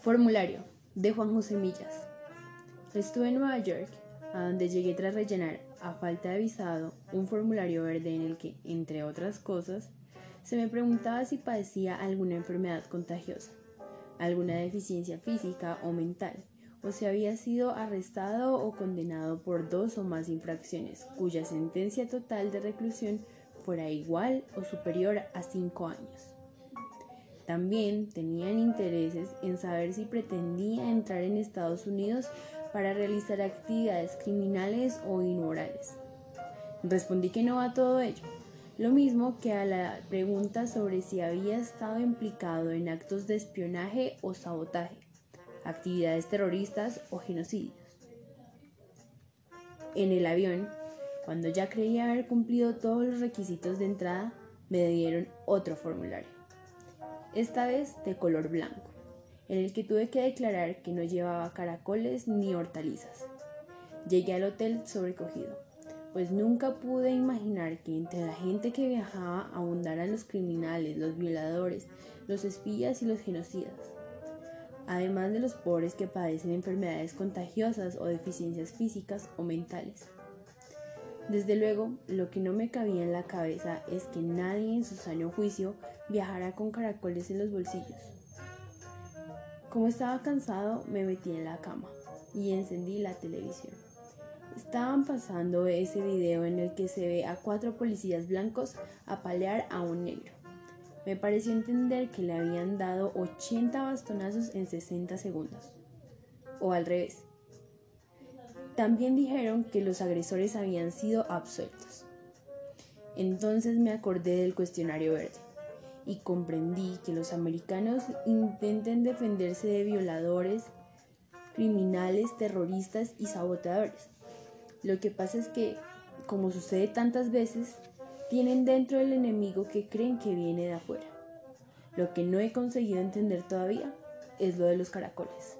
Formulario de Juan José Millas. Estuve en Nueva York, a donde llegué tras rellenar, a falta de visado, un formulario verde en el que, entre otras cosas, se me preguntaba si padecía alguna enfermedad contagiosa, alguna deficiencia física o mental, o si había sido arrestado o condenado por dos o más infracciones, cuya sentencia total de reclusión fuera igual o superior a cinco años. También tenían intereses en saber si pretendía entrar en Estados Unidos para realizar actividades criminales o inmorales. Respondí que no a todo ello, lo mismo que a la pregunta sobre si había estado implicado en actos de espionaje o sabotaje, actividades terroristas o genocidios. En el avión, cuando ya creía haber cumplido todos los requisitos de entrada, me dieron otro formulario esta vez de color blanco, en el que tuve que declarar que no llevaba caracoles ni hortalizas. Llegué al hotel sobrecogido, pues nunca pude imaginar que entre la gente que viajaba abundaran los criminales, los violadores, los espías y los genocidas, además de los pobres que padecen enfermedades contagiosas o deficiencias físicas o mentales. Desde luego, lo que no me cabía en la cabeza es que nadie en su sano juicio viajara con caracoles en los bolsillos. Como estaba cansado, me metí en la cama y encendí la televisión. Estaban pasando ese video en el que se ve a cuatro policías blancos apalear a un negro. Me pareció entender que le habían dado 80 bastonazos en 60 segundos. O al revés, también dijeron que los agresores habían sido absueltos. Entonces me acordé del cuestionario verde y comprendí que los americanos intenten defenderse de violadores, criminales, terroristas y saboteadores. Lo que pasa es que, como sucede tantas veces, tienen dentro el enemigo que creen que viene de afuera. Lo que no he conseguido entender todavía es lo de los caracoles.